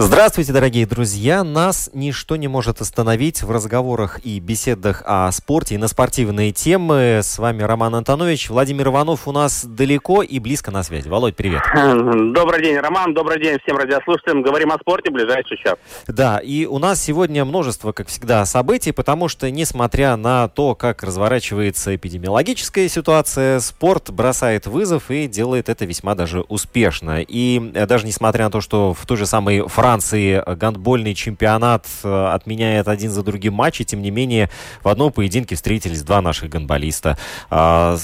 Здравствуйте, дорогие друзья! Нас ничто не может остановить в разговорах и беседах о спорте и на спортивные темы. С вами Роман Антонович. Владимир Иванов у нас далеко и близко на связи. Володь, привет. Добрый день, Роман. Добрый день всем радиослушателям. Говорим о спорте в ближайший час. Да, и у нас сегодня множество, как всегда, событий, потому что, несмотря на то, как разворачивается эпидемиологическая ситуация, спорт бросает вызов и делает это весьма даже успешно. И э, даже несмотря на то, что в той же самой Франции Франции гандбольный чемпионат э, отменяет один за другим матчи. Тем не менее, в одном поединке встретились два наших гандболиста. А,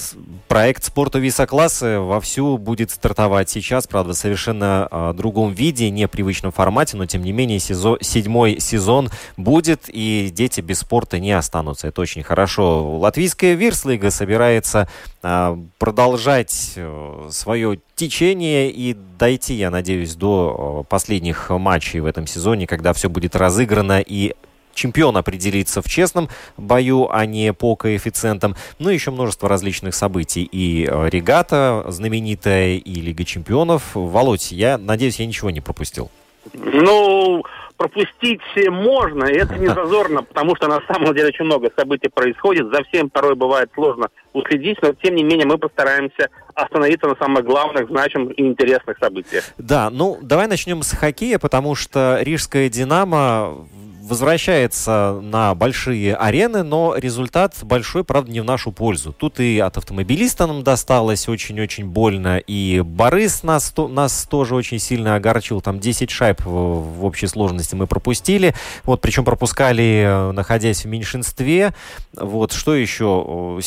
проект спорта виса-класса вовсю будет стартовать сейчас, правда, в совершенно а, другом виде, непривычном формате, но тем не менее сезон, седьмой сезон будет, и дети без спорта не останутся. Это очень хорошо. Латвийская Вирслига собирается а, продолжать э, свое течение и дойти, я надеюсь, до последних матчей в этом сезоне, когда все будет разыграно и чемпион определится в честном бою, а не по коэффициентам. Ну и еще множество различных событий. И регата знаменитая, и Лига чемпионов. Володь, я надеюсь, я ничего не пропустил. Ну, пропустить можно, и это не зазорно, потому что на самом деле очень много событий происходит, за всем порой бывает сложно уследить, но тем не менее мы постараемся остановиться на самых главных, значимых и интересных событиях. Да, ну давай начнем с хоккея, потому что Рижская «Динамо» возвращается на большие арены, но результат большой, правда, не в нашу пользу. Тут и от автомобилиста нам досталось очень-очень больно, и Борис нас, то, нас тоже очень сильно огорчил. Там 10 шайб в, общей сложности мы пропустили. Вот, причем пропускали, э, находясь в меньшинстве. Вот, что еще?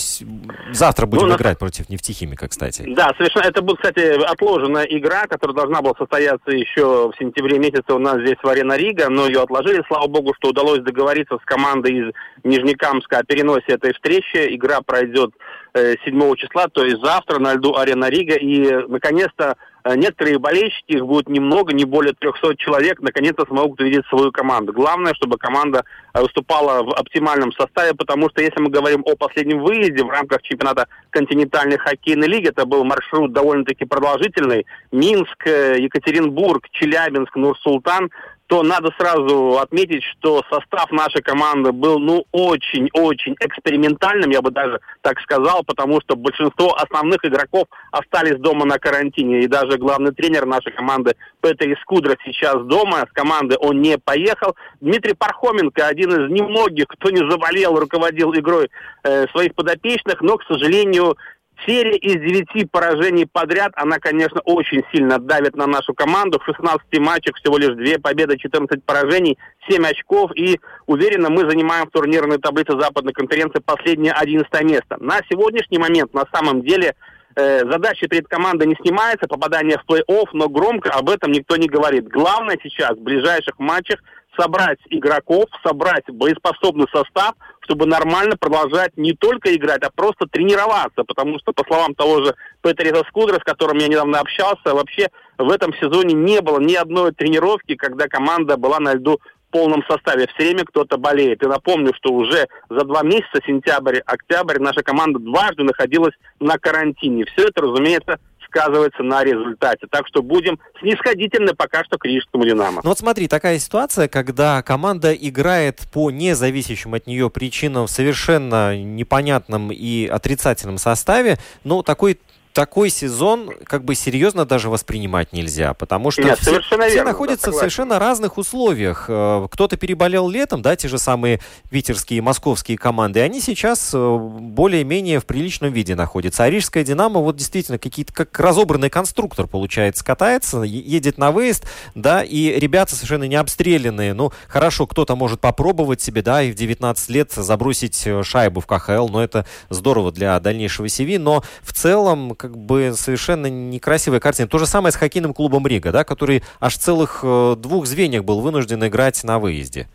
Завтра будем ну, играть на... против нефтехимика, кстати. Да, совершенно. Это будет, кстати, отложенная игра, которая должна была состояться еще в сентябре месяце у нас здесь в Арена Рига, но ее отложили, слава богу, что удалось договориться с командой из Нижнекамска о переносе этой встречи. Игра пройдет 7 э, числа, то есть завтра на льду Арена Рига. И, наконец-то, э, некоторые болельщики, их будет немного, не более 300 человек, наконец-то смогут увидеть свою команду. Главное, чтобы команда э, выступала в оптимальном составе, потому что если мы говорим о последнем выезде в рамках чемпионата континентальной хоккейной лиги, это был маршрут довольно-таки продолжительный. Минск, Екатеринбург, Челябинск, Нур-Султан то надо сразу отметить, что состав нашей команды был, ну, очень-очень экспериментальным, я бы даже так сказал, потому что большинство основных игроков остались дома на карантине, и даже главный тренер нашей команды Петр Искудра сейчас дома, с команды он не поехал. Дмитрий Пархоменко, один из немногих, кто не заболел, руководил игрой э, своих подопечных, но, к сожалению, Серия из девяти поражений подряд, она, конечно, очень сильно давит на нашу команду. В 16 матчах всего лишь две победы, 14 поражений, 7 очков. И уверенно мы занимаем в турнирной таблице западной конференции последнее 11 место. На сегодняшний момент, на самом деле, э, задача перед командой не снимается, попадание в плей-офф, но громко об этом никто не говорит. Главное сейчас в ближайших матчах собрать игроков, собрать боеспособный состав, чтобы нормально продолжать не только играть, а просто тренироваться. Потому что, по словам того же Петриса Скудра, с которым я недавно общался, вообще в этом сезоне не было ни одной тренировки, когда команда была на льду в полном составе. Все время кто-то болеет. И напомню, что уже за два месяца, сентябрь, октябрь, наша команда дважды находилась на карантине. Все это, разумеется, сказывается на результате. Так что будем снисходительны пока что к Рижскому «Динамо». Ну вот смотри, такая ситуация, когда команда играет по независящим от нее причинам в совершенно непонятном и отрицательном составе, но такой такой сезон как бы серьезно даже воспринимать нельзя, потому что Нет, все, все верно, находятся да, в совершенно разных условиях. Э, кто-то переболел летом, да, те же самые питерские и московские команды, они сейчас э, более-менее в приличном виде находятся. А Рижская «Динамо» вот действительно какие-то как разобранный конструктор, получается, катается, едет на выезд, да, и ребята совершенно не обстрелянные. Ну, хорошо, кто-то может попробовать себе, да, и в 19 лет забросить э, шайбу в КХЛ, но это здорово для дальнейшего CV, но в целом как бы совершенно некрасивая картина. То же самое с хоккейным клубом Рига, да, который аж целых э, двух звеньях был вынужден играть на выезде.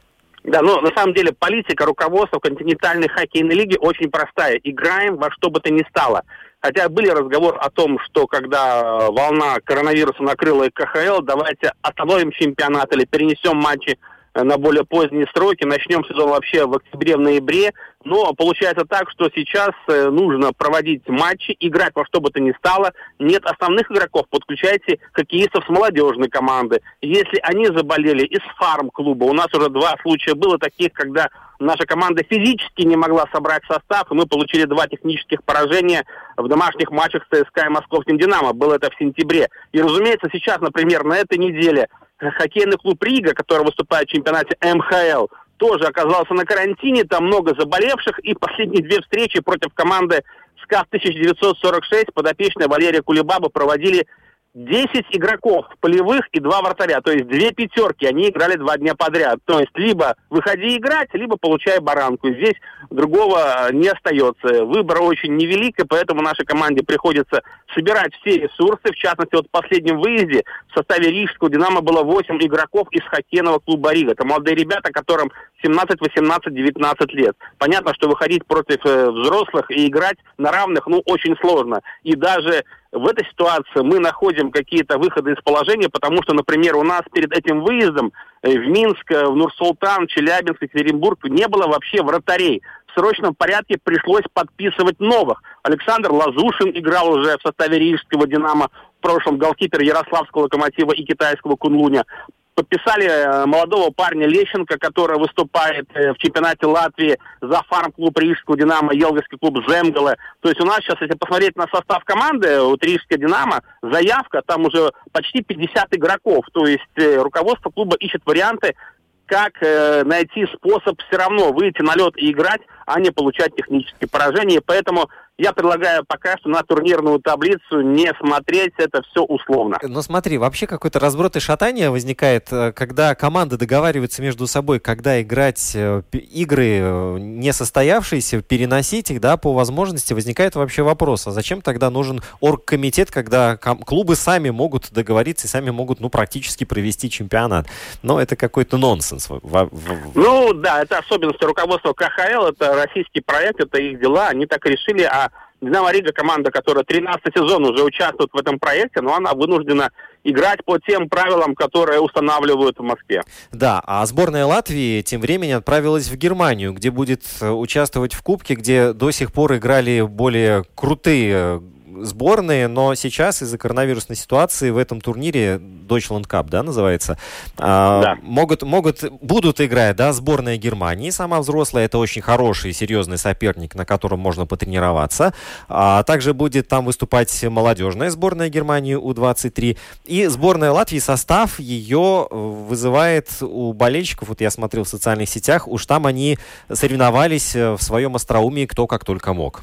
Да, но на самом деле политика руководства континентальной хоккейной лиги очень простая. Играем во что бы то ни стало. Хотя были разговоры о том, что когда волна коронавируса накрыла КХЛ, давайте остановим чемпионат или перенесем матчи Э, на более поздние сроки. Начнем сезон вообще в октябре-ноябре. Но получается так, что сейчас э, нужно проводить матчи, играть во что бы то ни стало. Нет основных игроков, подключайте хоккеистов с молодежной команды. Если они заболели из фарм-клуба, у нас уже два случая было таких, когда наша команда физически не могла собрать состав, и мы получили два технических поражения в домашних матчах с ЦСКА и Московским «Динамо». Было это в сентябре. И, разумеется, сейчас, например, на этой неделе хоккейный клуб Рига, который выступает в чемпионате МХЛ, тоже оказался на карантине, там много заболевших, и последние две встречи против команды СКА 1946 подопечная Валерия Кулебаба проводили 10 игроков полевых и два вратаря, то есть две пятерки, они играли два дня подряд. То есть либо выходи играть, либо получай баранку. Здесь другого не остается. Выбор очень невелик, и поэтому нашей команде приходится собирать все ресурсы. В частности, вот в последнем выезде в составе Рижского «Динамо» было 8 игроков из хоккейного клуба «Рига». Это молодые ребята, которым 17, 18, 19 лет. Понятно, что выходить против э, взрослых и играть на равных, ну, очень сложно. И даже в этой ситуации мы находим какие-то выходы из положения, потому что, например, у нас перед этим выездом э, в Минск, э, в Нур-Султан, Челябинск, Екатеринбург не было вообще вратарей. В срочном порядке пришлось подписывать новых. Александр Лазушин играл уже в составе Рижского «Динамо», в прошлом голкипер Ярославского «Локомотива» и китайского «Кунлуня» подписали э, молодого парня Лещенко, который выступает э, в чемпионате Латвии за фарм-клуб Рижского «Динамо», Елгинский клуб «Земгале». То есть у нас сейчас, если посмотреть на состав команды, вот Рижская «Динамо», заявка, там уже почти 50 игроков. То есть э, руководство клуба ищет варианты, как найти способ все равно выйти на лед и играть, а не получать технические поражения. Поэтому я предлагаю пока что на турнирную таблицу не смотреть, это все условно. Но смотри, вообще какой-то разброд и шатание возникает, э, когда команды договариваются между собой, когда играть э, игры э, не состоявшиеся, переносить их, да, по возможности, возникает вообще вопрос, а зачем тогда нужен оргкомитет, когда клубы сами могут договориться и сами могут, ну, практически провести чемпионат. Но это какой-то нонсенс. Ну, да, это особенность руководства КХЛ, это российский проект, это их дела, они так решили, а Динамо Рига команда, которая 13 сезон уже участвует в этом проекте, но она вынуждена играть по тем правилам, которые устанавливают в Москве. Да, а сборная Латвии тем временем отправилась в Германию, где будет э, участвовать в Кубке, где до сих пор играли более крутые сборные, но сейчас из-за коронавирусной ситуации в этом турнире Deutschland Cup, да, называется, а, да. могут, могут, будут играть, да, сборная Германии, сама взрослая, это очень хороший, серьезный соперник, на котором можно потренироваться. А также будет там выступать молодежная сборная Германии У-23 и сборная Латвии. Состав ее вызывает у болельщиков, вот я смотрел в социальных сетях, уж там они соревновались в своем остроумии кто как только мог.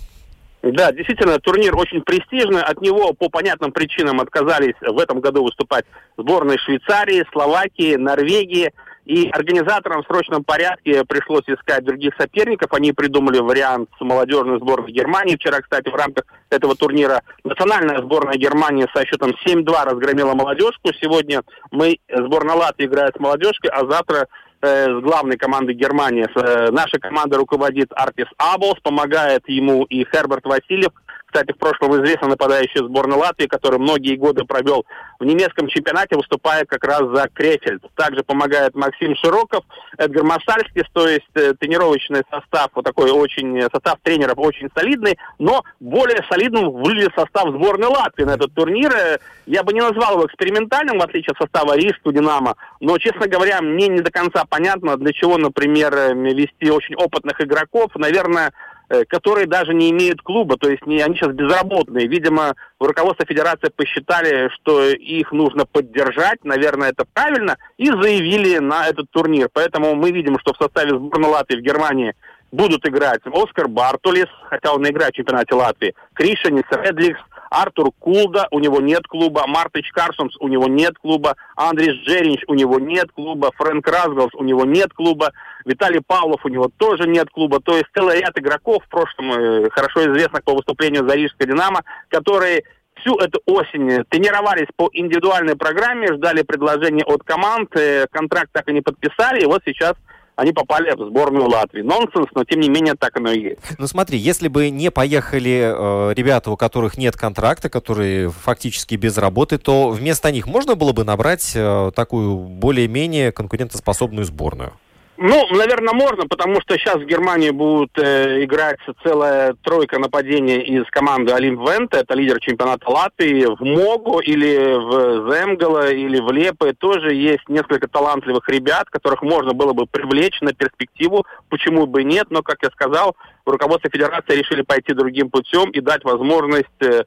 Да, действительно, турнир очень престижный. От него по понятным причинам отказались в этом году выступать сборные Швейцарии, Словакии, Норвегии. И организаторам в срочном порядке пришлось искать других соперников. Они придумали вариант с молодежной сборной Германии. Вчера, кстати, в рамках этого турнира национальная сборная Германии со счетом 7-2 разгромила молодежку. Сегодня мы, сборная Латвии играет с молодежкой, а завтра с главной командой Германии. Э, наша команда руководит Артис Аболс, помогает ему и Херберт Васильев, кстати, в прошлом известный нападающий сборной Латвии, который многие годы провел в немецком чемпионате, выступает как раз за Крефельд. Также помогает Максим Широков, Эдгар Масальский, то есть э, тренировочный состав, вот такой очень, состав тренеров очень солидный, но более солидным выглядит состав сборной Латвии на этот турнир. Э, я бы не назвал его экспериментальным, в отличие от состава Рижского Динамо, но, честно говоря, мне не до конца понятно, для чего, например, э, вести очень опытных игроков. Наверное, Э, которые даже не имеют клуба, то есть не, они сейчас безработные. Видимо, руководство федерации посчитали, что их нужно поддержать, наверное, это правильно, и заявили на этот турнир. Поэтому мы видим, что в составе сборной Латвии в Германии будут играть Оскар Бартулис, хотя он играет в чемпионате Латвии, Кришанис Редликс, Артур Кулда, у него нет клуба, Мартыч Карсонс, у него нет клуба, Андрис Джеринч, у него нет клуба, Фрэнк Разгалс, у него нет клуба, Виталий Павлов, у него тоже нет клуба. То есть целый ряд игроков, в прошлом э, хорошо известных по выступлению за Рижской «Динамо», которые всю эту осень тренировались по индивидуальной программе, ждали предложения от команд, э, контракт так и не подписали, и вот сейчас они попали в сборную Латвии. Нонсенс, но тем не менее так оно и есть. Ну смотри, если бы не поехали э, ребята, у которых нет контракта, которые фактически без работы, то вместо них можно было бы набрать э, такую более-менее конкурентоспособную сборную? Ну, наверное, можно, потому что сейчас в Германии будут э, играть целая тройка нападений из команды Олимп Венте, это лидер чемпионата Латвии, в Могу или в Земгала или в Лепе тоже есть несколько талантливых ребят, которых можно было бы привлечь на перспективу, почему бы нет, но, как я сказал, руководство федерации решили пойти другим путем и дать возможность э,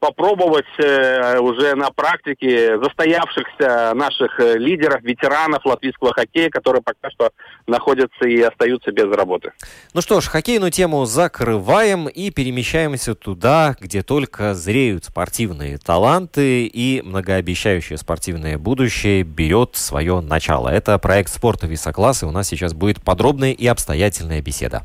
попробовать э, уже на практике застоявшихся наших э, лидеров, ветеранов латвийского хоккея, которые пока что находятся и остаются без работы. Ну что ж, хоккейную тему закрываем и перемещаемся туда, где только зреют спортивные таланты и многообещающее спортивное будущее берет свое начало. Это проект спорта високласс, и у нас сейчас будет подробная и обстоятельная беседа.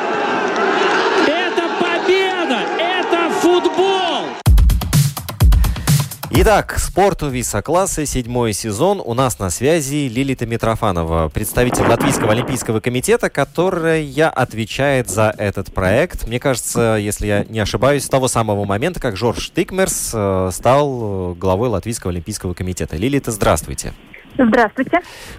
Итак, спорту виса-класса, седьмой сезон. У нас на связи Лилита Митрофанова, представитель Латвийского олимпийского комитета, которая отвечает за этот проект. Мне кажется, если я не ошибаюсь, с того самого момента, как Жорж Тикмерс э, стал главой Латвийского олимпийского комитета. Лилита. Здравствуйте.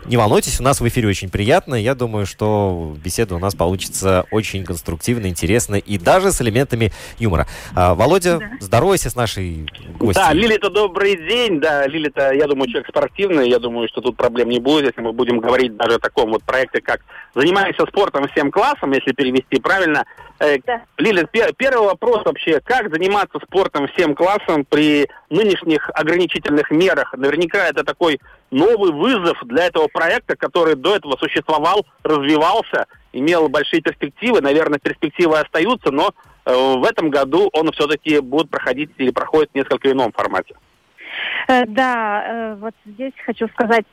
Не волнуйтесь, у нас в эфире очень приятно. Я думаю, что беседа у нас получится очень конструктивно, интересно и даже с элементами юмора. А, Володя, да. здоровайся с нашей гостью. Да, Лилита, добрый день. Да, Лилита, я думаю, человек спортивный. Я думаю, что тут проблем не будет, если мы будем говорить даже о таком вот проекте, как «Занимаемся спортом всем классом», если перевести правильно. Э, да. Лилит, первый вопрос вообще, как заниматься спортом всем классом при нынешних ограничительных мерах? Наверняка это такой новый вызов для этого проекта, который до этого существовал, развивался, имел большие перспективы. Наверное, перспективы остаются, но э, в этом году он все-таки будет проходить или проходит в несколько ином формате. Э, да, э, вот здесь хочу сказать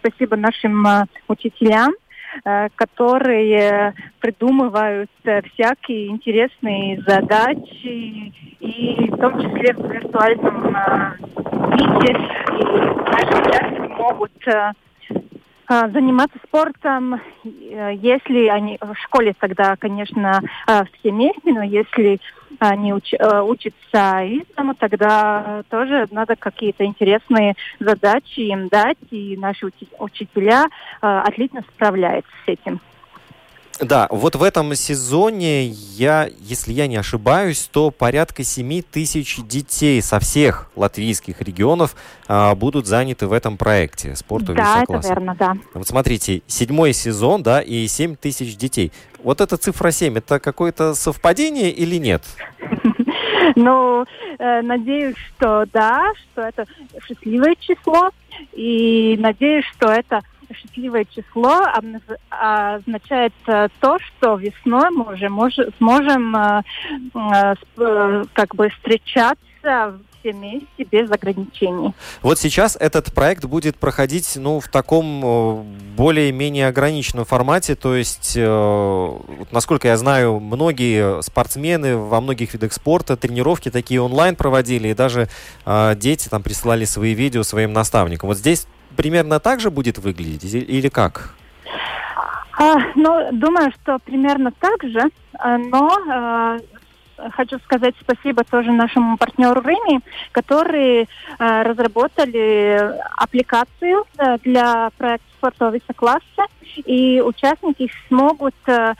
спасибо нашим учителям, которые придумывают всякие интересные задачи, и в том числе в виртуальном мире. И наши ребята могут э, э, заниматься спортом, э, если они в школе тогда, конечно, все вместе, но если они уч, учатся из дома, тогда тоже надо какие-то интересные задачи им дать, и наши учителя отлично справляются с этим. Да, вот в этом сезоне я, если я не ошибаюсь, то порядка 7 тысяч детей со всех латвийских регионов а, будут заняты в этом проекте спорту Да, это верно, да. Вот смотрите, седьмой сезон, да, и 7 тысяч детей. Вот эта цифра 7, это какое-то совпадение или нет? Ну, э, надеюсь, что да, что это счастливое число, и надеюсь, что это счастливое число означает э, то, что весной мы уже мож, сможем э, э, как бы встречаться все вместе, без ограничений. Вот сейчас этот проект будет проходить ну, в таком более-менее ограниченном формате, то есть, насколько я знаю, многие спортсмены во многих видах спорта тренировки такие онлайн проводили, и даже дети там присылали свои видео своим наставникам. Вот здесь примерно так же будет выглядеть или как? А, ну, думаю, что примерно так же, а, но а, хочу сказать спасибо тоже нашему партнеру Реми, которые э, разработали аппликацию э, для проекта спортового класса, и участники смогут э,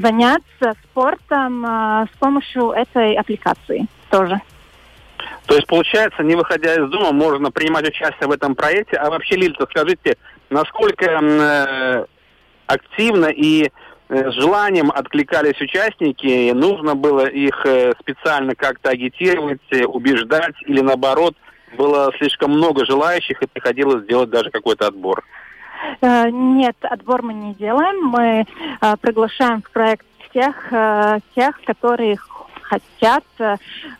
заняться спортом э, с помощью этой аппликации тоже. То есть, получается, не выходя из дома, можно принимать участие в этом проекте. А вообще, Лильта, скажите, насколько э, активно и э, с желанием откликались участники, нужно было их э, специально как-то агитировать, э, убеждать или наоборот, было слишком много желающих и приходилось сделать даже какой-то отбор? Нет, отбор мы не делаем. Мы приглашаем в проект тех, тех, которые хотят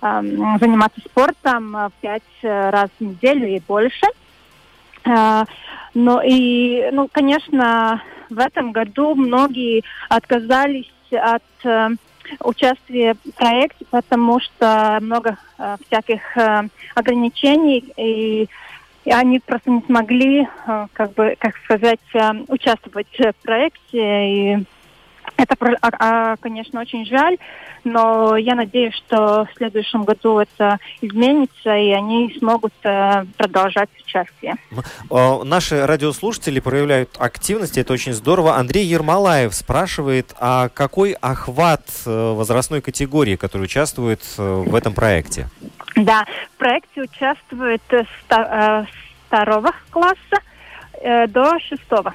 заниматься спортом пять раз в неделю и больше. Но и, ну, конечно, в этом году многие отказались от э, участия в проекте, потому что много э, всяких э, ограничений и и они просто не смогли, э, как бы, как сказать, э, участвовать в проекте. И это, а, а, конечно, очень жаль, но я надеюсь, что в следующем году это изменится, и они смогут э, продолжать участие. Наши радиослушатели проявляют активность, это очень здорово. Андрей Ермолаев спрашивает, а какой охват э, возрастной категории, которая участвует э, в этом проекте? Да, в проекте участвует с второго класса до шестого.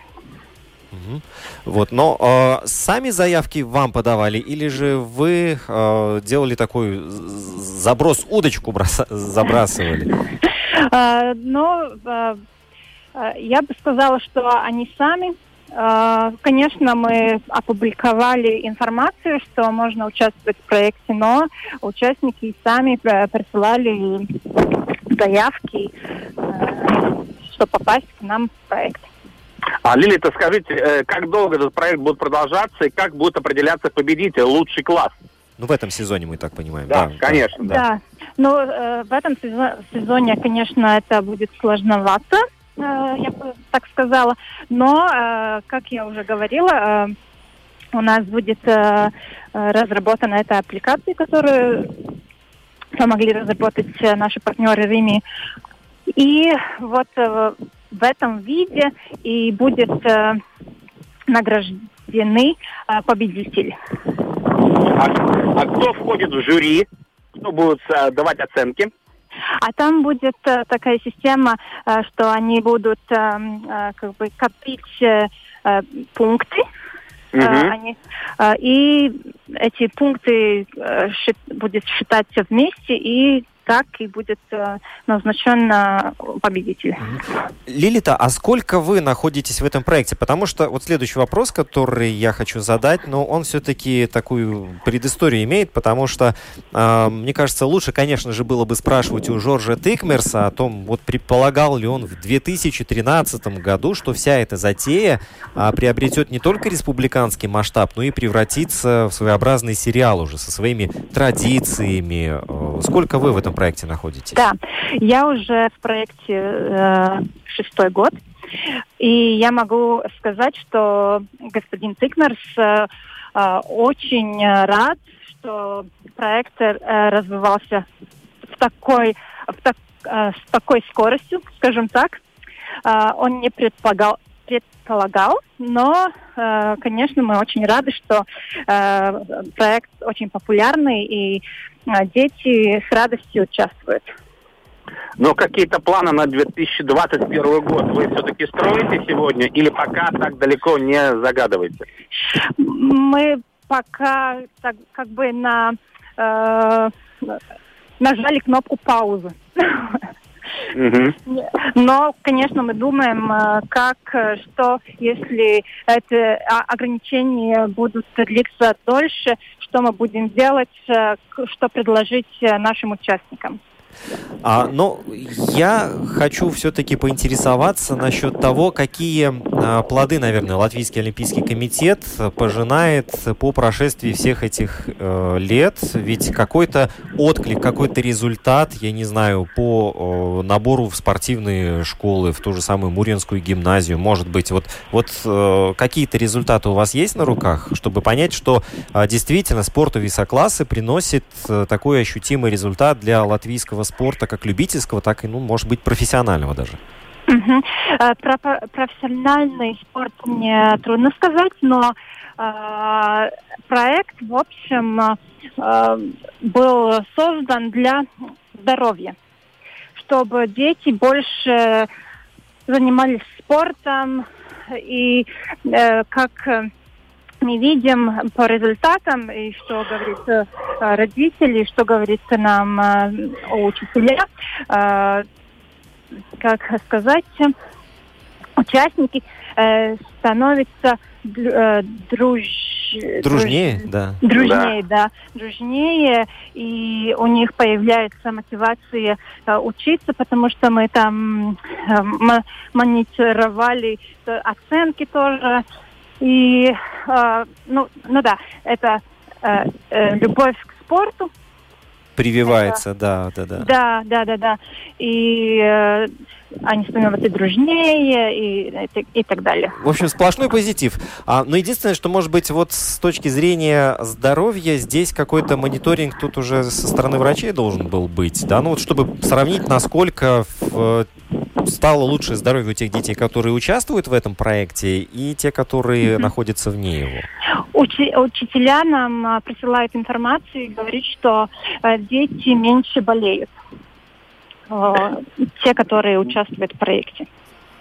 Угу. Вот, но э, сами заявки вам подавали или же вы э, делали такой заброс удочку броса, забрасывали? Ну, я бы сказала, что они сами. Конечно, мы опубликовали информацию, что можно участвовать в проекте, но участники сами присылали заявки, чтобы попасть к нам в проект. А, Лилита, скажите, э, как долго этот проект будет продолжаться и как будет определяться победитель, лучший класс? Ну, в этом сезоне, мы так понимаем. Да, да конечно. Да. да. Ну, э, в этом сезоне, конечно, это будет сложновато, э, я бы так сказала. Но, э, как я уже говорила, э, у нас будет э, разработана эта аппликация, которую помогли разработать э, наши партнеры Рими. И вот э, в этом виде и будет э, награждены э, победители. А, а кто входит в жюри? Кто будет э, давать оценки? А там будет э, такая система, э, что они будут э, э, как бы копить э, э пункты. Uh-huh. Э, они, э, и эти пункты э, будет считаться вместе и так и будет э, назначен победитель. Лилита, а сколько вы находитесь в этом проекте? Потому что вот следующий вопрос, который я хочу задать, но он все-таки такую предысторию имеет, потому что, э, мне кажется, лучше, конечно же, было бы спрашивать у Жоржа Тыкмерса о том, вот предполагал ли он в 2013 году, что вся эта затея э, приобретет не только республиканский масштаб, но и превратится в своеобразный сериал уже со своими традициями. Э, сколько вы в этом проекте находитесь? Да, я уже в проекте э, шестой год. И я могу сказать, что господин Тыкмерс э, очень рад, что проект э, развивался в такой, в так, э, с такой скоростью, скажем так. Э, он не предполагал, предполагал, но, э, конечно, мы очень рады, что э, проект очень популярный и дети с радостью участвуют. Но какие-то планы на 2021 год вы все-таки строите сегодня или пока так далеко не загадываете? Мы пока так, как бы на э, нажали кнопку паузы. Но, конечно, мы думаем, э, как, э, что, если это а, ограничения будут длиться дольше, что мы будем делать, э, что предложить нашим участникам. А, но я хочу все-таки поинтересоваться насчет того, какие а, плоды, наверное, Латвийский Олимпийский комитет пожинает по прошествии всех этих э, лет. Ведь какой-то отклик, какой-то результат, я не знаю, по э, набору в спортивные школы, в ту же самую Муренскую гимназию, может быть, вот, вот э, какие-то результаты у вас есть на руках, чтобы понять, что э, действительно спорту високлассы приносит э, такой ощутимый результат для латвийского спорта, как любительского, так и, ну, может быть, профессионального даже? Угу. Про профессиональный спорт мне трудно сказать, но э, проект, в общем, э, был создан для здоровья, чтобы дети больше занимались спортом и э, как мы видим по результатам, и что говорит э, родители, что говорит нам э, учителя, э, как сказать, участники становятся друж... дружнее, друж... да. Дружнее, да. да, дружнее, и у них появляется мотивация учиться, потому что мы там мониторировали оценки тоже, и, э, ну, ну да, это э, э, любовь к спорту. Прививается, это, да, да, да. Да, да, да, да. И э, они становятся дружнее и, и, и так далее. В общем, сплошной позитив. А, но единственное, что может быть вот с точки зрения здоровья, здесь какой-то мониторинг тут уже со стороны врачей должен был быть, да, ну вот чтобы сравнить, насколько в стало лучше здоровье у тех детей, которые участвуют в этом проекте, и те, которые mm-hmm. находятся вне его? Учи- учителя нам а, присылают информацию и говорят, что а, дети меньше болеют. А, те, которые участвуют в проекте.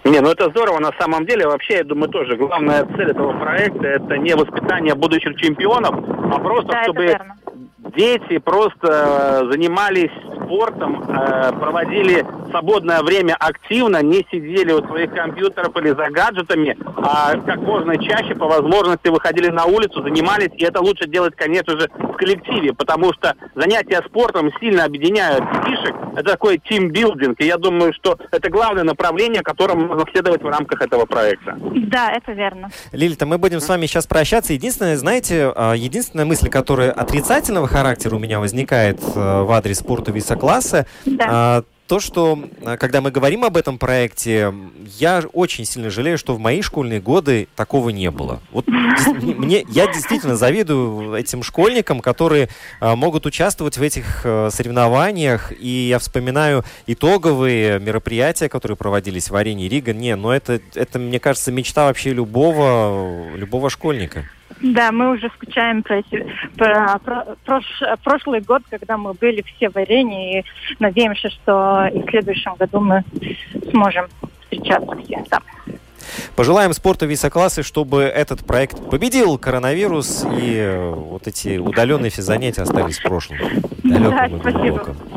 Не, ну это здорово на самом деле. Вообще, я думаю, тоже главная цель этого проекта это не воспитание будущих чемпионов, а просто да, чтобы дети просто занимались спортом, э, проводили свободное время активно, не сидели у своих компьютеров или за гаджетами, а как можно чаще по возможности выходили на улицу, занимались. И это лучше делать, конечно же, в коллективе, потому что занятия спортом сильно объединяют детишек. Это такой тимбилдинг. И я думаю, что это главное направление, которому нужно следовать в рамках этого проекта. Да, это верно. Лилита, мы будем с вами сейчас прощаться. Единственное, знаете, а, единственная мысль, которая отрицательного характера у меня возникает э, в адрес спорта виса класса. Да. А, то, что а, когда мы говорим об этом проекте, я очень сильно жалею, что в мои школьные годы такого не было. Вот мне, я действительно завидую этим школьникам, которые а, могут участвовать в этих соревнованиях. И я вспоминаю итоговые мероприятия, которые проводились в арене Рига. Не, но это, это, мне кажется, мечта вообще любого, любого школьника. Да, мы уже скучаем про, эти, про, про прош, прошлый год, когда мы были все в арене, и надеемся, что и в следующем году мы сможем встречаться все там. Пожелаем спорту високлассы, чтобы этот проект победил коронавирус и э, вот эти удаленные физзанятия остались в прошлом. да, спасибо. Спасибо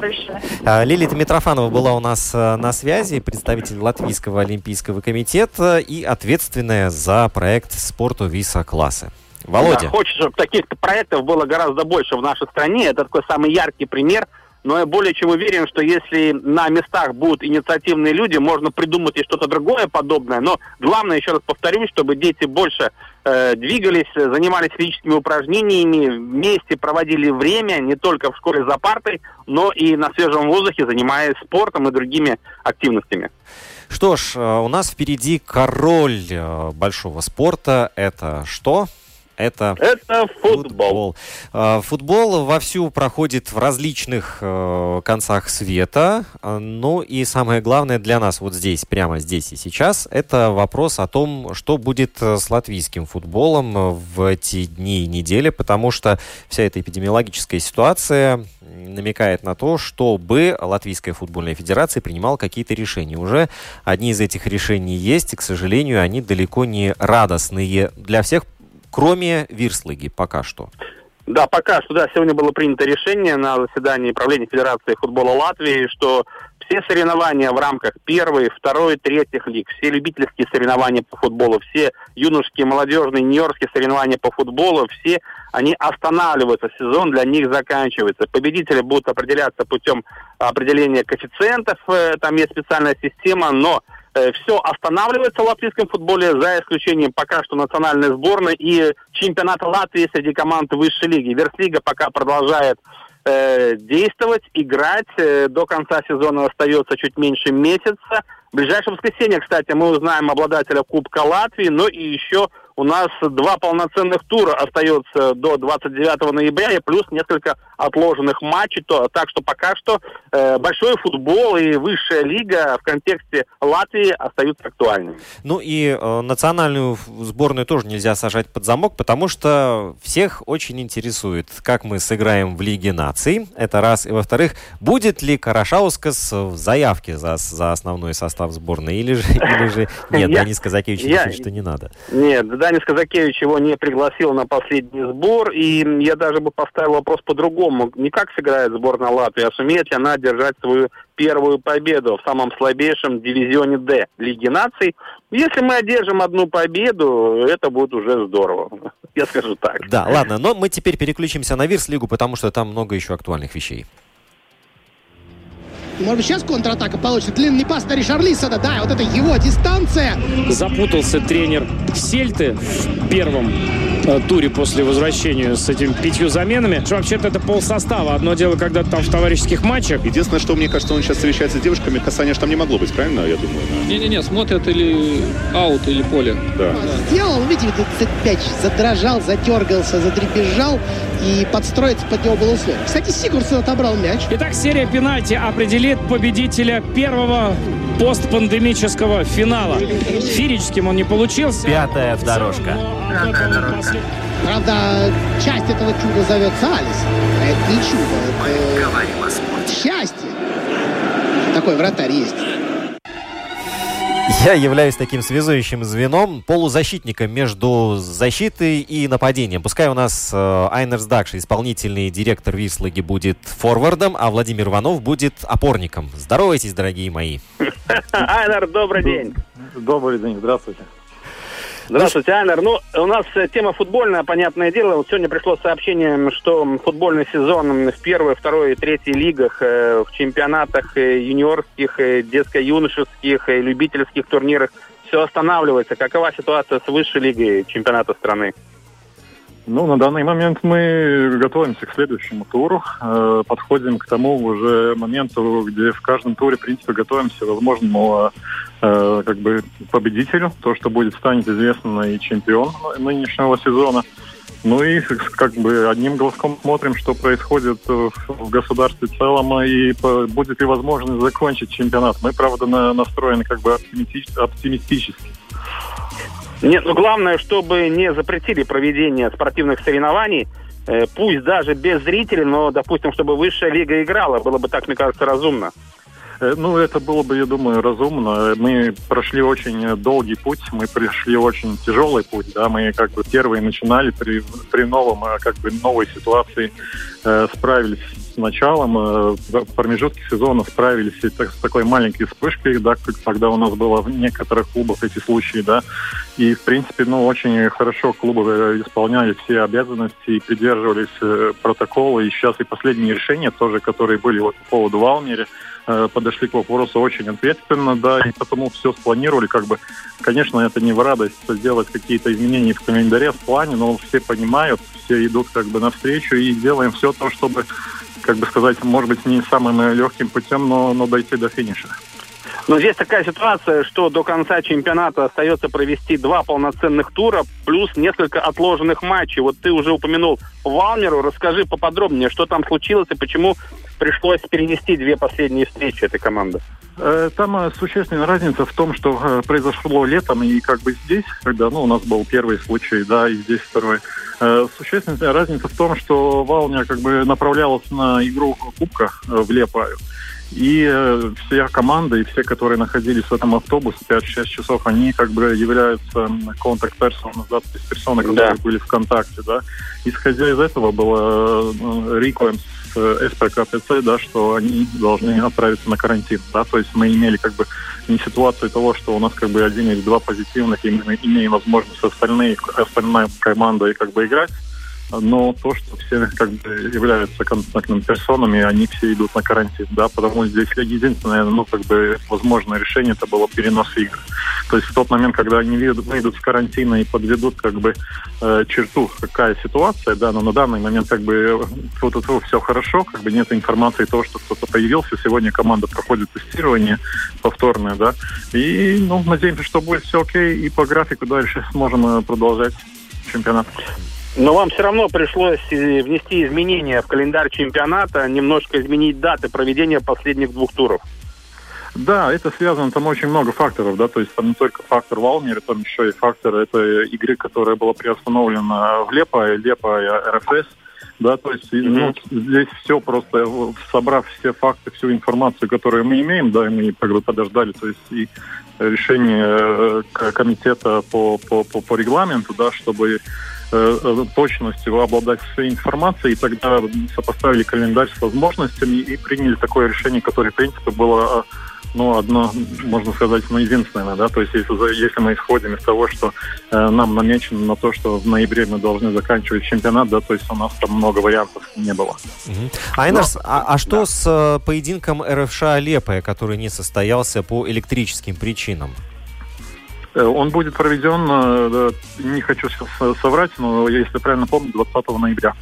большое. А, Лилия Митрофанова была у нас э, на связи, представитель Латвийского олимпийского комитета и ответственная за проект спорту високлассы. Володя. Да, хочется, чтобы таких проектов было гораздо больше в нашей стране. Это такой самый яркий пример – но я более чем уверен, что если на местах будут инициативные люди, можно придумать и что-то другое подобное. Но главное, еще раз повторюсь, чтобы дети больше э, двигались, занимались физическими упражнениями, вместе проводили время не только в школе за партой, но и на свежем воздухе, занимаясь спортом и другими активностями. Что ж, э, у нас впереди король э, большого спорта. Это что? Это, это футбол. футбол. А, футбол вовсю проходит в различных э, концах света. Ну и самое главное для нас вот здесь, прямо здесь и сейчас, это вопрос о том, что будет э, с латвийским футболом в эти дни и недели, потому что вся эта эпидемиологическая ситуация намекает на то, чтобы Латвийская футбольная федерация принимала какие-то решения. Уже одни из этих решений есть, и, к сожалению, они далеко не радостные для всех кроме Вирслыги пока что? Да, пока что, да, сегодня было принято решение на заседании правления Федерации футбола Латвии, что все соревнования в рамках первой, второй, третьих лиг, все любительские соревнования по футболу, все юношеские, молодежные, нью-йоркские соревнования по футболу, все они останавливаются, сезон для них заканчивается. Победители будут определяться путем определения коэффициентов, э, там есть специальная система, но все останавливается в латвийском футболе, за исключением пока что национальной сборной и чемпионата Латвии среди команд высшей лиги. Верслига пока продолжает э, действовать, играть. Э, до конца сезона остается чуть меньше месяца. В ближайшее воскресенье, кстати, мы узнаем обладателя Кубка Латвии, но и еще у нас два полноценных тура остается до 29 ноября и плюс несколько отложенных матчей. То, так что пока что э, большой футбол и высшая лига в контексте Латвии остаются актуальными. Ну и э, национальную сборную тоже нельзя сажать под замок, потому что всех очень интересует, как мы сыграем в Лиге наций. Это раз. И во-вторых, будет ли Карашаускас в заявке за, за основной состав сборной или же, или же... нет, Данис Казакевич решит, что не надо. Нет, Данис Казакевич его не пригласил на последний сбор, и я даже бы поставил вопрос по-другому. Не как сыграет сборная Латвии, а сумеет ли она держать свою первую победу в самом слабейшем дивизионе D Лиги наций. Если мы одержим одну победу, это будет уже здорово. Я скажу так. Да, ладно, но мы теперь переключимся на Вирс-лигу, потому что там много еще актуальных вещей. Может быть, сейчас контратака получится. Длинный пас на Ришарлисона. Да, вот это его дистанция. Запутался тренер Сельты в первом э, туре после возвращения с этими пятью заменами. Что вообще-то это пол состава. Одно дело, когда там в товарищеских матчах. Единственное, что мне кажется, он сейчас встречается с девушками, касания же там не могло быть, правильно, я думаю? Не-не-не, смотрят или аут, или поле. Да. Сделал, видите, этот мяч задрожал, затергался, задребезжал, и подстроиться под него было условие. Кстати, Сигурсон отобрал мяч. Итак, серия пенальти определит победителя первого постпандемического финала. Фирическим он не получился. Пятая дорожка. Правда, часть этого чуда зовется Алис. А это не чудо, это счастье. Такой вратарь есть. Я являюсь таким связующим звеном, полузащитником между защитой и нападением. Пускай у нас э, Айнерс Дакши, исполнительный директор Вислаги, будет форвардом, а Владимир Иванов будет опорником. Здоровайтесь, дорогие мои. Айнер, добрый день. Добрый день, здравствуйте. Здравствуйте, Айнер. Ну, у нас э, тема футбольная, понятное дело. Вот сегодня пришло сообщение, что футбольный сезон в первой, второй и третьей лигах, э, в чемпионатах э, юниорских, детско-юношеских, любительских турнирах все останавливается. Какова ситуация с высшей лигой чемпионата страны? Ну, на данный момент мы готовимся к следующему туру. Э, подходим к тому уже моменту, где в каждом туре, в принципе, готовимся к возможному э, как бы победителю. То, что будет станет известно и чемпион нынешнего сезона. Ну и как бы одним глазком смотрим, что происходит в государстве в целом и будет ли возможность закончить чемпионат. Мы, правда, на, настроены как бы оптимистически. Нет, ну главное, чтобы не запретили проведение спортивных соревнований, э, пусть даже без зрителей, но, допустим, чтобы высшая лига играла, было бы так, мне кажется, разумно. Э, ну, это было бы, я думаю, разумно. Мы прошли очень долгий путь, мы прошли очень тяжелый путь, да, мы как бы первые начинали при, при новом, э, как бы новой ситуации, э, справились с началом, э, промежутке сезона справились и так, с такой маленькой вспышкой, да, когда у нас было в некоторых клубах эти случаи, да, и, в принципе, ну, очень хорошо клубы э, исполняли все обязанности и придерживались э, протокола, и сейчас и последние решения тоже, которые были вот по поводу Валмере, Э, подошли к вопросу очень ответственно, да, и потому все спланировали, как бы, конечно, это не в радость сделать какие-то изменения в календаре, в плане, но все понимают, все идут как бы навстречу и делаем все то, чтобы, как бы сказать, может быть, не самым легким путем, но, но дойти до финиша. Но здесь такая ситуация, что до конца чемпионата остается провести два полноценных тура, плюс несколько отложенных матчей. Вот ты уже упомянул Валмеру. Расскажи поподробнее, что там случилось и почему пришлось перенести две последние встречи этой команды. Э, там э, существенная разница в том, что э, произошло летом и как бы здесь, когда ну, у нас был первый случай, да, и здесь второй. Существенная разница в том, что Валня как бы направлялась на игру Кубка в Лепаю. И э, все команды, и все, которые находились в этом автобусе 5-6 часов, они как бы являются контакт то есть персоны, которые да. были в контакте, да. Исходя из этого было э, с э, СПКПЦ, да, что они должны отправиться на карантин, да, то есть мы имели как бы не ситуацию того, что у нас как бы один или два позитивных, и мы имеем возможность остальные, остальная команда как бы играть, но то, что все как бы являются контактными персонами, они все идут на карантин, да, потому здесь единственное, ну, как бы, возможное решение это было перенос игр. То есть в тот момент, когда они выйдут, с карантина и подведут, как бы, э, черту, какая ситуация, да, но на данный момент, как бы, тут, тут все хорошо, как бы нет информации того, что кто-то появился. Сегодня команда проходит тестирование повторное, да, и, ну, надеемся, что будет все окей, и по графику дальше сможем э, продолжать чемпионат. Но вам все равно пришлось э, внести изменения в календарь чемпионата, немножко изменить даты проведения последних двух туров. Да, это связано, там очень много факторов, да, то есть там не только фактор Валмера, там еще и фактор этой игры, которая была приостановлена в Лепо, Лепо и РФС, да, то есть mm-hmm. ну, здесь все просто, собрав все факты, всю информацию, которую мы имеем, да, мы как бы подождали, то есть и решение э, комитета по, по, по, по регламенту, да, чтобы Э, э, точностью обладать всей информацией, и тогда сопоставили календарь с возможностями и приняли такое решение, которое, в принципе, было э, ну, одно, можно сказать, ну, единственное, да, то есть если, если мы исходим из того, что э, нам намечено на то, что в ноябре мы должны заканчивать чемпионат, да, то есть у нас там много вариантов не было. Угу. Айнарс, Но, а, а что да. с э, поединком РФШ Алеппо, который не состоялся по электрическим причинам? Э, он будет проведен, э, не хочу сейчас соврать, но если правильно помню, 20 ноября.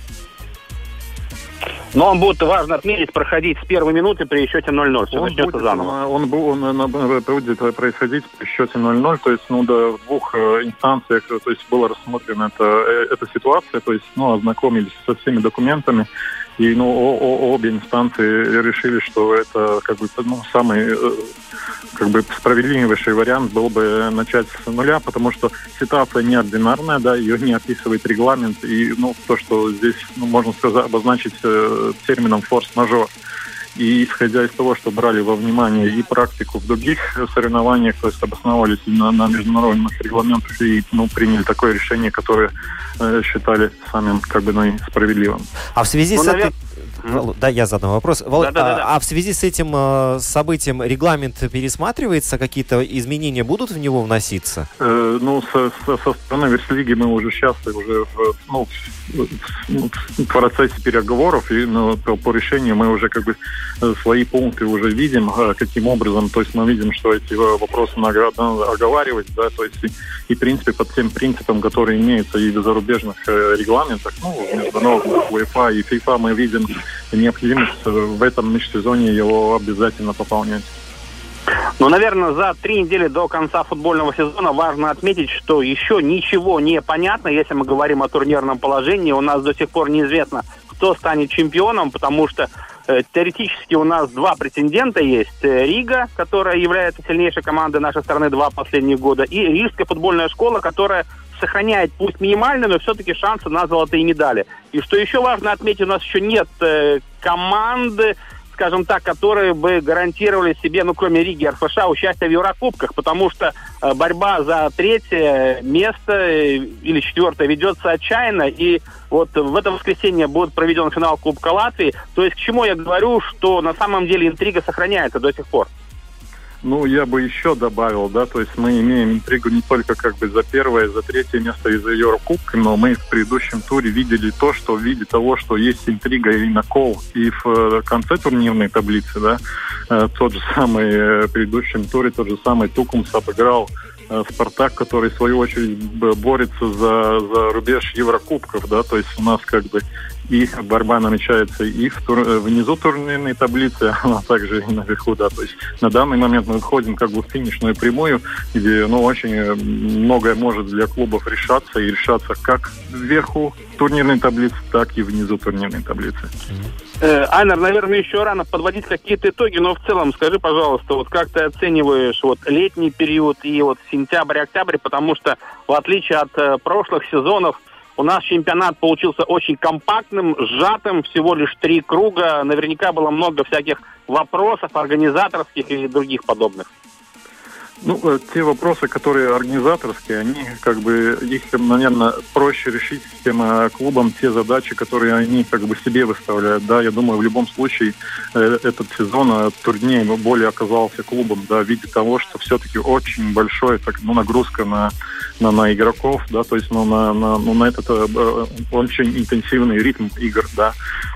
Но он будет, важно отметить, проходить с первой минуты при счете 0-0. Все он начнется будет, заново. Он, он, он будет происходить при счете 0-0. То есть, ну, да, в двух э, инстанциях то есть, была рассмотрена эта, эта ситуация. То есть, ну, ознакомились со всеми документами. И ну, о, о, обе инстанции решили, что это как бы ну, самый э, как бы справедливейший вариант был бы начать с нуля, потому что ситуация неординарная, да, ее не описывает регламент, и ну, то, что здесь ну, можно сказать, обозначить э, термином форс-мажор. И исходя из того, что брали во внимание и практику в других соревнованиях, то есть обосновались на, на международных регламентах и ну, приняли такое решение, которое э, считали самым как бы ну, справедливым. А в связи ну, с наверное... этой да, я задам вопрос. Вол... Да, да, да, да. А в связи с этим э, событием регламент пересматривается? Какие-то изменения будут в него вноситься? Э, ну, со, со, со стороны Верслиги мы уже сейчас уже в, ну, в, в процессе переговоров и ну, по, по решению мы уже как бы э, свои пункты уже видим, э, каким образом. То есть мы видим, что эти вопросы надо оговаривать, да, то есть и, и в принципе под тем принципам, которые имеются и в зарубежных э, регламентах, ну, международных УЕФА и ФИФА мы видим необходимость в этом межсезонье его обязательно пополнять. Ну, наверное, за три недели до конца футбольного сезона важно отметить, что еще ничего не понятно, если мы говорим о турнирном положении. У нас до сих пор неизвестно, кто станет чемпионом, потому что э, теоретически у нас два претендента есть. Э, Рига, которая является сильнейшей командой нашей страны два последних года, и Рижская футбольная школа, которая сохраняет, пусть минимально, но все-таки шансы на золотые медали. И что еще важно отметить, у нас еще нет э, команды, скажем так, которые бы гарантировали себе, ну, кроме Риги и РФШ, участие в Еврокубках, потому что э, борьба за третье место э, или четвертое ведется отчаянно, и вот в это воскресенье будет проведен финал Кубка Латвии. То есть к чему я говорю, что на самом деле интрига сохраняется до сих пор. Ну, я бы еще добавил, да, то есть мы имеем интригу не только как бы за первое, за третье место и за Еврокубки, но мы в предыдущем туре видели то, что в виде того, что есть интрига и накол и в э, конце турнирной таблицы, да, э, тот же самый э, в предыдущем туре, тот же самый Тукумс обыграл Спартак, который в свою очередь борется за, за рубеж Еврокубков, да, то есть у нас как бы и борьба намечается и в тур, э, внизу турнирной таблицы, а также и наверху, да. То есть на данный момент мы входим как бы в финишную прямую, где, ну, очень э, многое может для клубов решаться и решаться как вверху турнирной таблицы, так и внизу турнирной таблицы. Э, Айнер, наверное, еще рано подводить какие-то итоги, но в целом скажи, пожалуйста, вот как ты оцениваешь вот летний период и вот сентябрь-октябрь, потому что в отличие от э, прошлых сезонов у нас чемпионат получился очень компактным, сжатым, всего лишь три круга. Наверняка было много всяких вопросов организаторских и других подобных. Ну, э, те вопросы, которые организаторские, они как бы, их, наверное, проще решить тем э, клубам те задачи, которые они как бы себе выставляют. Да, я думаю, в любом случае э, этот сезон турнир более оказался клубом, да, в виде того, что все-таки очень большой так, ну, нагрузка на, на, на игроков, да, то есть ну, на, на, ну, на этот э, очень интенсивный ритм игр, да.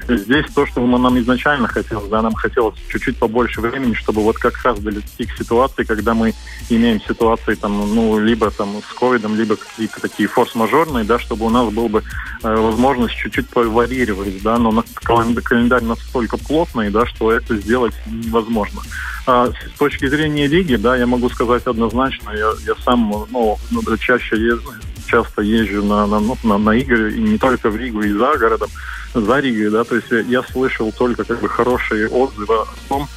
Здесь то, что нам изначально хотелось, да, нам хотелось чуть-чуть побольше времени, чтобы вот как раз дойти к ситуации, когда мы имеем ситуации там, ну, либо там с ковидом, либо какие-то такие форс-мажорные, да, чтобы у нас был бы э, возможность чуть-чуть поварьировать, да, но на календарь настолько плотный, да, что это сделать невозможно. А с точки зрения лиги, да, я могу сказать однозначно, я, я сам, ну, чаще езжу, часто езжу на, на, ну, на, на игры, и не только в Ригу, и за городом, за Ригой, да, то есть я слышал только как бы хорошие отзывы о том,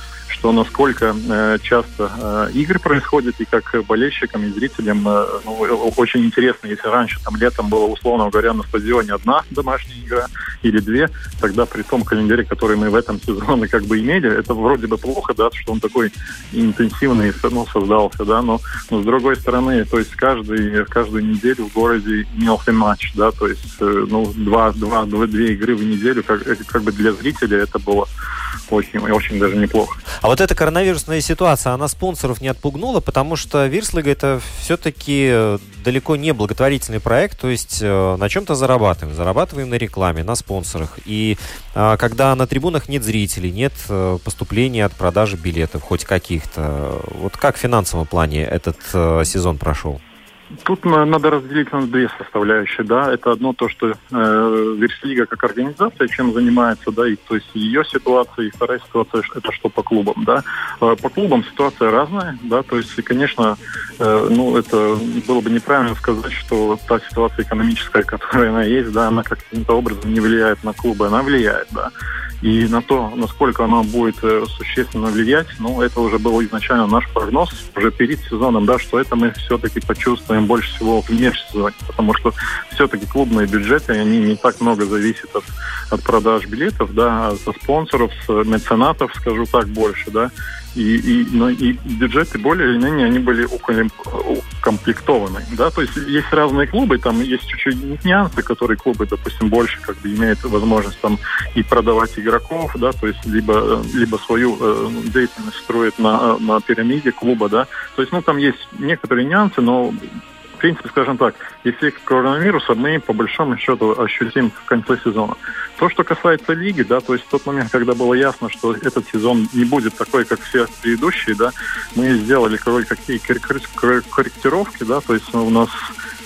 что насколько э, часто э, игры происходят, и как болельщикам и зрителям э, ну, очень интересно, если раньше там летом было, условно говоря, на стадионе одна домашняя игра или две, тогда при том календаре, который мы в этом сезоне как бы имели, это вроде бы плохо, да, что он такой интенсивный ну, создался, да, но, но с другой стороны, то есть каждый, каждую неделю в городе имелся матч, да, то есть ну, два, два, два, две игры в неделю, как, как бы для зрителя это было очень, очень даже неплохо. А вот эта коронавирусная ситуация, она спонсоров не отпугнула, потому что Вирслига это все-таки э, далеко не благотворительный проект, то есть э, на чем-то зарабатываем. Зарабатываем на рекламе, на спонсорах. И э, когда на трибунах нет зрителей, нет э, поступления от продажи билетов, хоть каких-то, вот как в финансовом плане этот сезон прошел? Тут надо разделить на две составляющие, да. Это одно то, что э, Верслига как организация чем занимается, да, и то есть ее ситуация, и вторая ситуация это что по клубам, да. Э, по клубам ситуация разная, да, то есть, и, конечно, э, ну, это было бы неправильно сказать, что та ситуация экономическая, которая она есть, да, она каким-то образом не влияет на клубы, она влияет, да. И на то, насколько оно будет э, существенно влиять, ну, это уже был изначально наш прогноз уже перед сезоном, да, что это мы все-таки почувствуем больше всего в межсезонье, потому что все-таки клубные бюджеты, они не так много зависят от, от продаж билетов, да, а со спонсоров, меценатов, скажу так, больше, да, и, и, но и бюджеты более или менее они были укомплектованы. Да? То есть есть разные клубы, там есть чуть-чуть нюансы, которые клубы, допустим, больше как бы имеют возможность там и продавать игроков, да, то есть либо, либо свою э, деятельность строить на, на пирамиде клуба, да. То есть, ну, там есть некоторые нюансы, но в принципе, скажем так, эффект коронавируса мы по большому счету ощутим в конце сезона. То, что касается лиги, да, то есть в тот момент, когда было ясно, что этот сезон не будет такой, как все предыдущие, да, мы сделали кое-какие корректировки, да, то есть у нас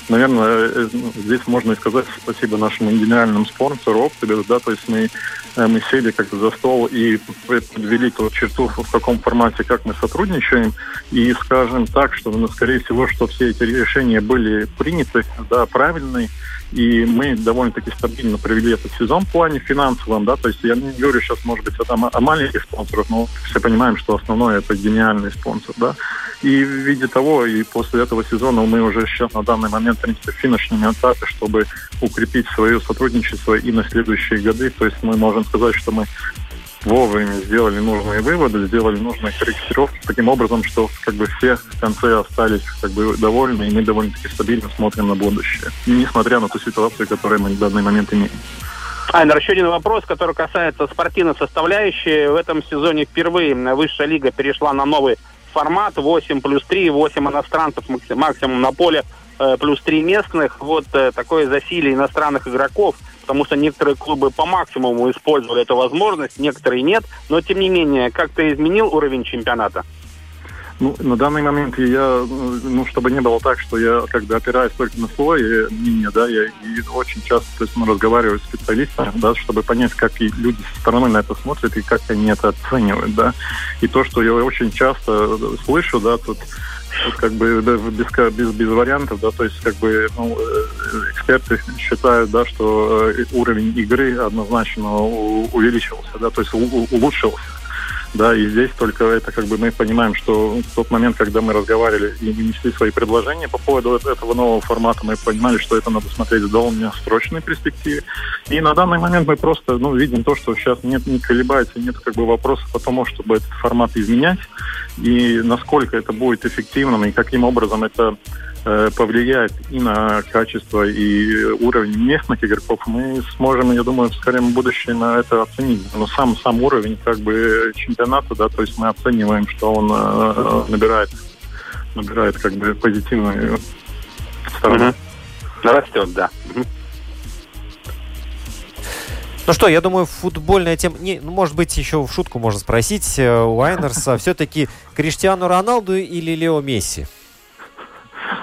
наверное, э, ну, здесь можно сказать спасибо нашему генеральному спонсору Оптибес, да, то есть мы, э, мы сели как-то за стол и подвели ту черту, в каком формате, как мы сотрудничаем, и скажем так, что, ну, скорее всего, что все эти решения были приняты, да, правильные, и мы довольно-таки стабильно провели этот сезон в плане финансовом, да, то есть я не говорю сейчас, может быть, о, о маленьких спонсорах, но все понимаем, что основное это гениальный спонсор, да, и в виде того, и после этого сезона мы уже сейчас на данный момент, в принципе, в финишном этапе, чтобы укрепить свое сотрудничество и на следующие годы, то есть мы можем сказать, что мы вовремя сделали нужные выводы, сделали нужные корректировки таким образом, что как бы все в конце остались как бы довольны, и мы довольно-таки стабильно смотрим на будущее, несмотря на ту ситуацию, которую мы в данный момент имеем. Айнер, еще один вопрос, который касается спортивной составляющей. В этом сезоне впервые высшая лига перешла на новый формат 8 плюс 3, 8 иностранцев максимум на поле, э, плюс 3 местных. Вот э, такое засилие иностранных игроков – потому что некоторые клубы по максимуму использовали эту возможность, некоторые нет. Но, тем не менее, как-то изменил уровень чемпионата? Ну, на данный момент я, ну, чтобы не было так, что я как бы опираюсь только на свое мнение, да, я и очень часто, то есть, мы разговариваем с специалистами, да, чтобы понять, как и люди со стороны на это смотрят и как они это оценивают, да. И то, что я очень часто слышу, да, тут Как бы без, без, без вариантов, да, то есть как бы ну, э, эксперты считают, да, что э, уровень игры однозначно увеличился, да, то есть улучшился. Да, и здесь только это как бы мы понимаем, что в тот момент, когда мы разговаривали и внесли свои предложения по поводу этого нового формата, мы понимали, что это надо смотреть в довольно срочной перспективе. И на данный момент мы просто ну, видим то, что сейчас нет, не колебается, нет как бы вопросов по тому, чтобы этот формат изменять, и насколько это будет эффективным, и каким образом это повлияет и на качество, и уровень местных игроков, мы сможем, я думаю, в скором будущем на это оценить. Но сам, сам уровень как бы чемпионата, да, то есть мы оцениваем, что он э, набирает, набирает как бы позитивную сторону. Угу. Растет, да. Ну что, я думаю, футбольная тема... Не, ну, может быть, еще в шутку можно спросить э, у Айнерса. Все-таки Криштиану Роналду или Лео Месси?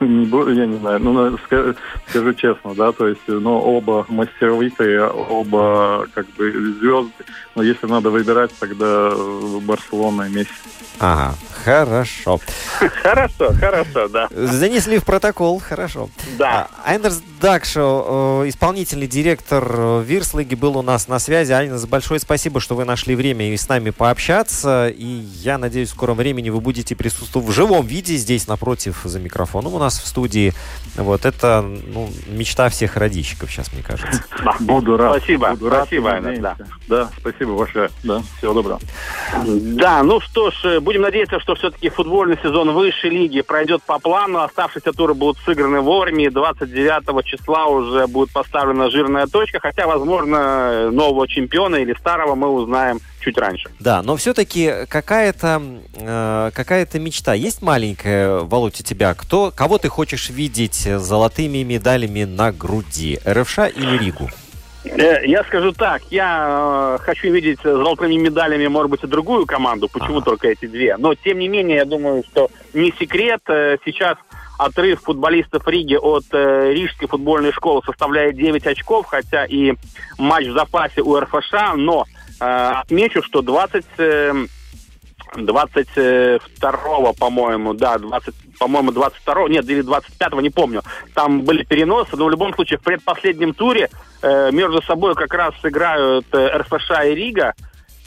не буду, я не знаю. Ну, скажу, скажу честно, да, то есть, ну, оба мастеровитые, оба как бы звезды. Но если надо выбирать, тогда Барселона и Месси. Ага, хорошо. Хорошо, хорошо, да. Занесли в протокол, хорошо. Да. А, Айнерс Дакшо, э, исполнительный директор э, Вирслиги, был у нас на связи. Айнерс, большое спасибо, что вы нашли время и с нами пообщаться. И я надеюсь, в скором времени вы будете присутствовать в живом виде здесь напротив за микрофоном у нас в студии. Вот это ну, мечта всех родильщиков сейчас, мне кажется. Буду рад. Спасибо, Буду спасибо, Айнерс, да. Да, спасибо большое. Да, всего доброго. Да, ну что ж, будем надеяться, что все-таки футбольный сезон высшей лиги пройдет по плану. Оставшиеся туры будут сыграны вовремя. 29 числа уже будет поставлена жирная точка. Хотя, возможно, нового чемпиона или старого мы узнаем чуть раньше. Да, но все-таки какая-то э, какая-то мечта есть маленькая, Володь, у тебя? Кто, кого ты хочешь видеть золотыми медалями на груди? РФШ или Ригу? Э, я скажу так, я э, хочу видеть золотыми медалями, может быть, и другую команду, почему ага. только эти две. Но, тем не менее, я думаю, что не секрет, э, сейчас отрыв футболистов Риги от э, Рижской футбольной школы составляет 9 очков, хотя и матч в запасе у РФШ, но отмечу, что 20... Э, 22 по-моему, да, 20, по-моему, 22 нет, или 25 не помню. Там были переносы, но в любом случае в предпоследнем туре э, между собой как раз сыграют э, РФШ и Рига.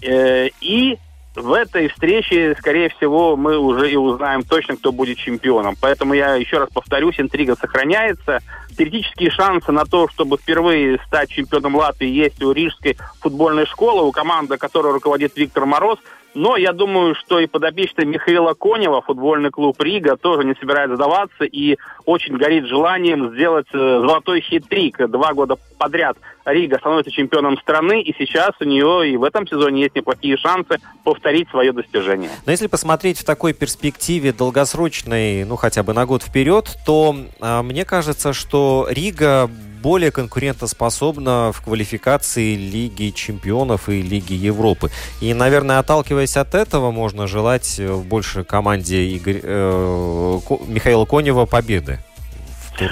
Э, и в этой встрече, скорее всего, мы уже и узнаем точно, кто будет чемпионом. Поэтому я еще раз повторюсь, интрига сохраняется. Теоретические шансы на то, чтобы впервые стать чемпионом Латвии, есть у Рижской футбольной школы, у команды, которой руководит Виктор Мороз. Но я думаю, что и подопечный Михаила Конева, футбольный клуб Рига, тоже не собирается сдаваться и очень горит желанием сделать э, золотой хитрик. Два года подряд Рига становится чемпионом страны, и сейчас у нее и в этом сезоне есть неплохие шансы повторить свое достижение. Но если посмотреть в такой перспективе долгосрочной, ну хотя бы на год вперед, то э, мне кажется, что Рига более конкурентоспособна в квалификации Лиги Чемпионов и Лиги Европы. И, наверное, отталкиваясь от этого, можно желать э, больше команде Игорь, э, Михаила Конева победы.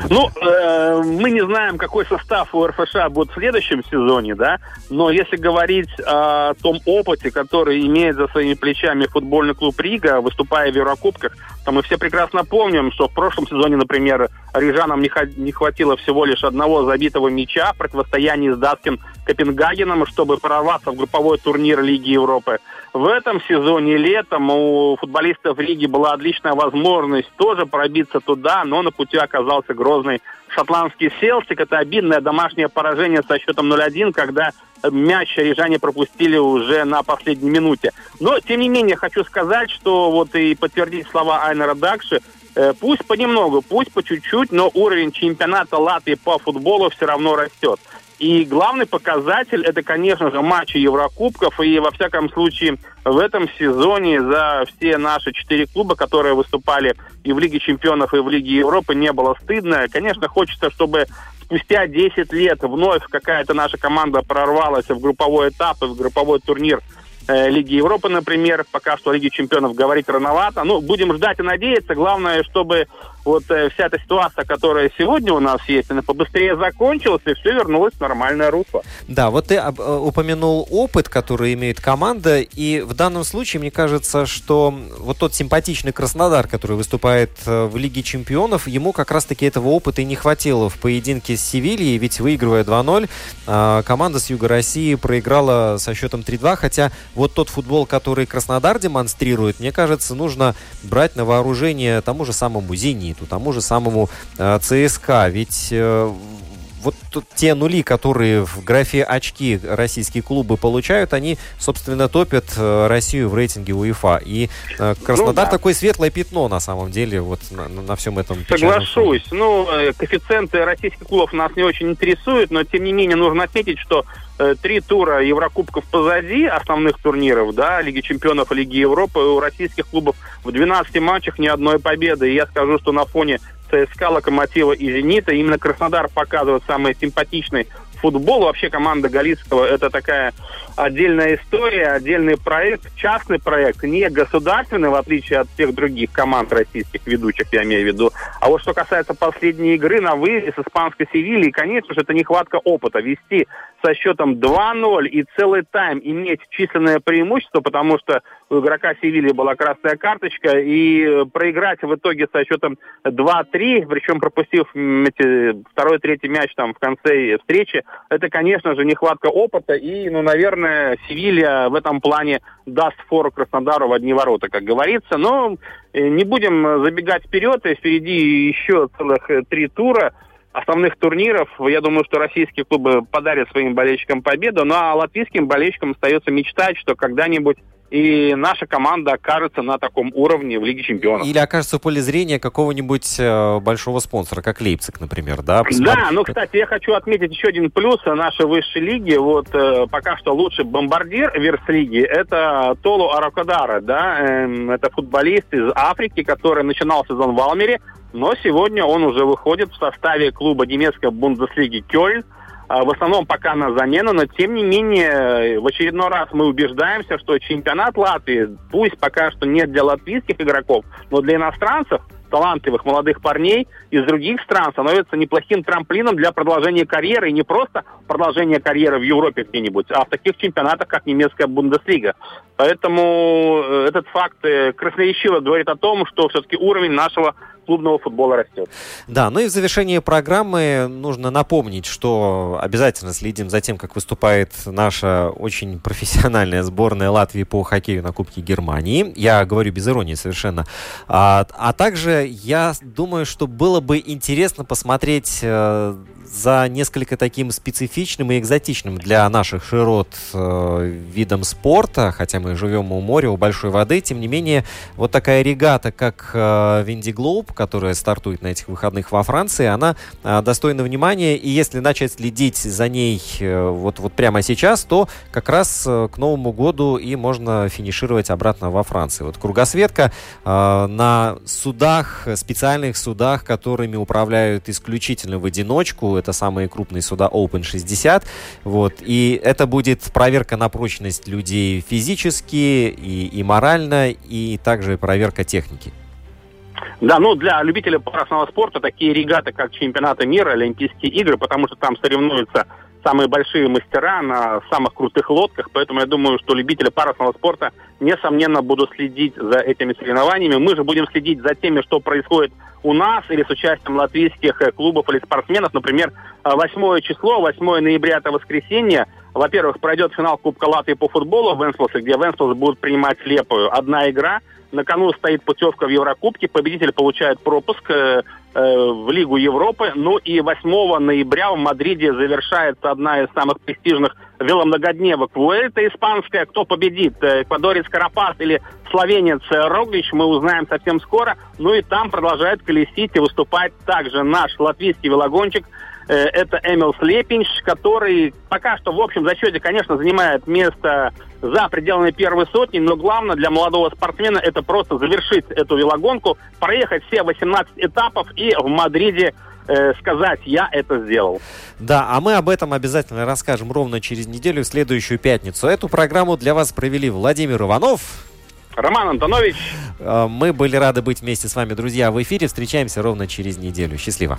Ну, э, мы не знаем, какой состав у РФШ будет в следующем сезоне, да, но если говорить о том опыте, который имеет за своими плечами футбольный клуб Рига, выступая в Еврокубках, мы все прекрасно помним, что в прошлом сезоне, например, рижанам не, хватило всего лишь одного забитого мяча в противостоянии с датским Копенгагеном, чтобы прорваться в групповой турнир Лиги Европы. В этом сезоне летом у футболистов Риги была отличная возможность тоже пробиться туда, но на пути оказался грозный шотландский Селтик. Это обидное домашнее поражение со счетом 0-1, когда мяч рижане пропустили уже на последней минуте. Но, тем не менее, хочу сказать, что вот и подтвердить слова Айнера Дакши, э, пусть понемногу, пусть по чуть-чуть, но уровень чемпионата Латвии по футболу все равно растет. И главный показатель это, конечно же, матчи Еврокубков. И, во всяком случае, в этом сезоне за все наши четыре клуба, которые выступали и в Лиге чемпионов, и в Лиге Европы, не было стыдно. Конечно, хочется, чтобы спустя 10 лет вновь какая-то наша команда прорвалась в групповой этап и в групповой турнир э, Лиги Европы, например. Пока что Лиге чемпионов говорить рановато. Ну, будем ждать и надеяться. Главное, чтобы вот э, вся эта ситуация, которая сегодня у нас есть, она побыстрее закончилась, и все вернулось в нормальное русло. Да, вот ты об, э, упомянул опыт, который имеет команда, и в данном случае мне кажется, что вот тот симпатичный Краснодар, который выступает э, в Лиге Чемпионов, ему как раз-таки этого опыта и не хватило в поединке с Севильей, ведь выигрывая 2-0, э, команда с Юга России проиграла со счетом 3-2, хотя вот тот футбол, который Краснодар демонстрирует, мне кажется, нужно брать на вооружение тому же самому «Зениту», «Зениту», тому же самому э, ЦСКА. Ведь э, вот те нули, которые в графе очки российские клубы получают, они, собственно, топят э, Россию в рейтинге УЕФА. И э, Краснодар ну, да. такое светлое пятно, на самом деле, вот на, на всем этом Соглашусь. Ну, коэффициенты российских клубов нас не очень интересуют, но, тем не менее, нужно отметить, что три тура Еврокубков позади основных турниров, да, Лиги Чемпионов Лиги Европы, у российских клубов в 12 матчах ни одной победы. И я скажу, что на фоне ЦСКА, Локомотива и Зенита. Именно Краснодар показывает самый симпатичный футбол. Вообще команда Галицкого это такая отдельная история, отдельный проект, частный проект, не государственный, в отличие от всех других команд российских ведущих, я имею в виду. А вот что касается последней игры на выезде с испанской Севильей, конечно же, это нехватка опыта. Вести со счетом 2-0 и целый тайм иметь численное преимущество, потому что у игрока Севильи была красная карточка, и проиграть в итоге со счетом 2-3, причем пропустив эти, второй, третий мяч там в конце встречи, это, конечно же, нехватка опыта, и, ну, наверное, Севилья в этом плане даст фору Краснодару в одни ворота, как говорится, но э, не будем забегать вперед, и впереди еще целых э, три тура, основных турниров. Я думаю, что российские клубы подарят своим болельщикам победу, ну а латвийским болельщикам остается мечтать, что когда-нибудь и наша команда окажется на таком уровне в Лиге Чемпионов. Или окажется в поле зрения какого-нибудь э, большого спонсора, как Лейпциг, например, да? Посмотри... Да, ну, кстати, я хочу отметить еще один плюс нашей высшей лиги. Вот э, пока что лучший бомбардир Верс-лиги – это Толу Аракадара, да? Э, это футболист из Африки, который начинал сезон в Алмере, но сегодня он уже выходит в составе клуба немецкой Бундеслиги Кёльн. А, в основном пока на замену, но тем не менее в очередной раз мы убеждаемся, что чемпионат Латвии, пусть пока что нет для латвийских игроков, но для иностранцев талантливых молодых парней из других стран становится неплохим трамплином для продолжения карьеры. И не просто продолжения карьеры в Европе где-нибудь, а в таких чемпионатах, как немецкая Бундеслига. Поэтому э, этот факт э, красноречиво говорит о том, что все-таки уровень нашего клубного футбола растет. Да, ну и в завершении программы нужно напомнить, что обязательно следим за тем, как выступает наша очень профессиональная сборная Латвии по хоккею на Кубке Германии. Я говорю без иронии совершенно. А, а также я думаю, что было бы интересно посмотреть э, за несколько таким специфичным и экзотичным для наших широт э, видом спорта, хотя мы живем у моря, у большой воды, тем не менее, вот такая регата, как э, Винди Глоуб, которая стартует на этих выходных во Франции, она э, достойна внимания, и если начать следить за ней э, вот, вот прямо сейчас, то как раз э, к Новому году и можно финишировать обратно во Франции. Вот кругосветка э, на судах, специальных судах, которыми управляют исключительно в одиночку, это самые крупные суда Open 60. Вот. И это будет проверка на прочность людей физически и, и морально, и также проверка техники. Да, ну для любителей парусного спорта такие регаты, как чемпионаты мира, Олимпийские игры, потому что там соревнуются самые большие мастера на самых крутых лодках, поэтому я думаю, что любители парусного спорта, несомненно, будут следить за этими соревнованиями. Мы же будем следить за теми, что происходит у нас или с участием латвийских э, клубов или спортсменов. Например, 8 число, 8 ноября, это воскресенье. Во-первых, пройдет финал Кубка Латвии по футболу в Венспилсе, где Венспилс будет принимать слепую. Одна игра – на кону стоит путевка в Еврокубке. Победитель получает пропуск э, э, в Лигу Европы. Ну и 8 ноября в Мадриде завершается одна из самых престижных веломногодневок. Вуэльта испанская. Кто победит? Э, Эквадорец Карапас или словенец Роглич? Мы узнаем совсем скоро. Ну и там продолжает колесить и выступать также наш латвийский велогонщик Э, это Эмил Слепинч, который пока что в общем зачете, конечно, занимает место за пределами первой сотни, но главное для молодого спортсмена это просто завершить эту велогонку, проехать все 18 этапов и в Мадриде э, сказать, я это сделал. Да, а мы об этом обязательно расскажем ровно через неделю, в следующую пятницу. Эту программу для вас провели Владимир Иванов Роман Антонович. Э, Мы были рады быть вместе с вами, друзья, в эфире. Встречаемся ровно через неделю. Счастливо.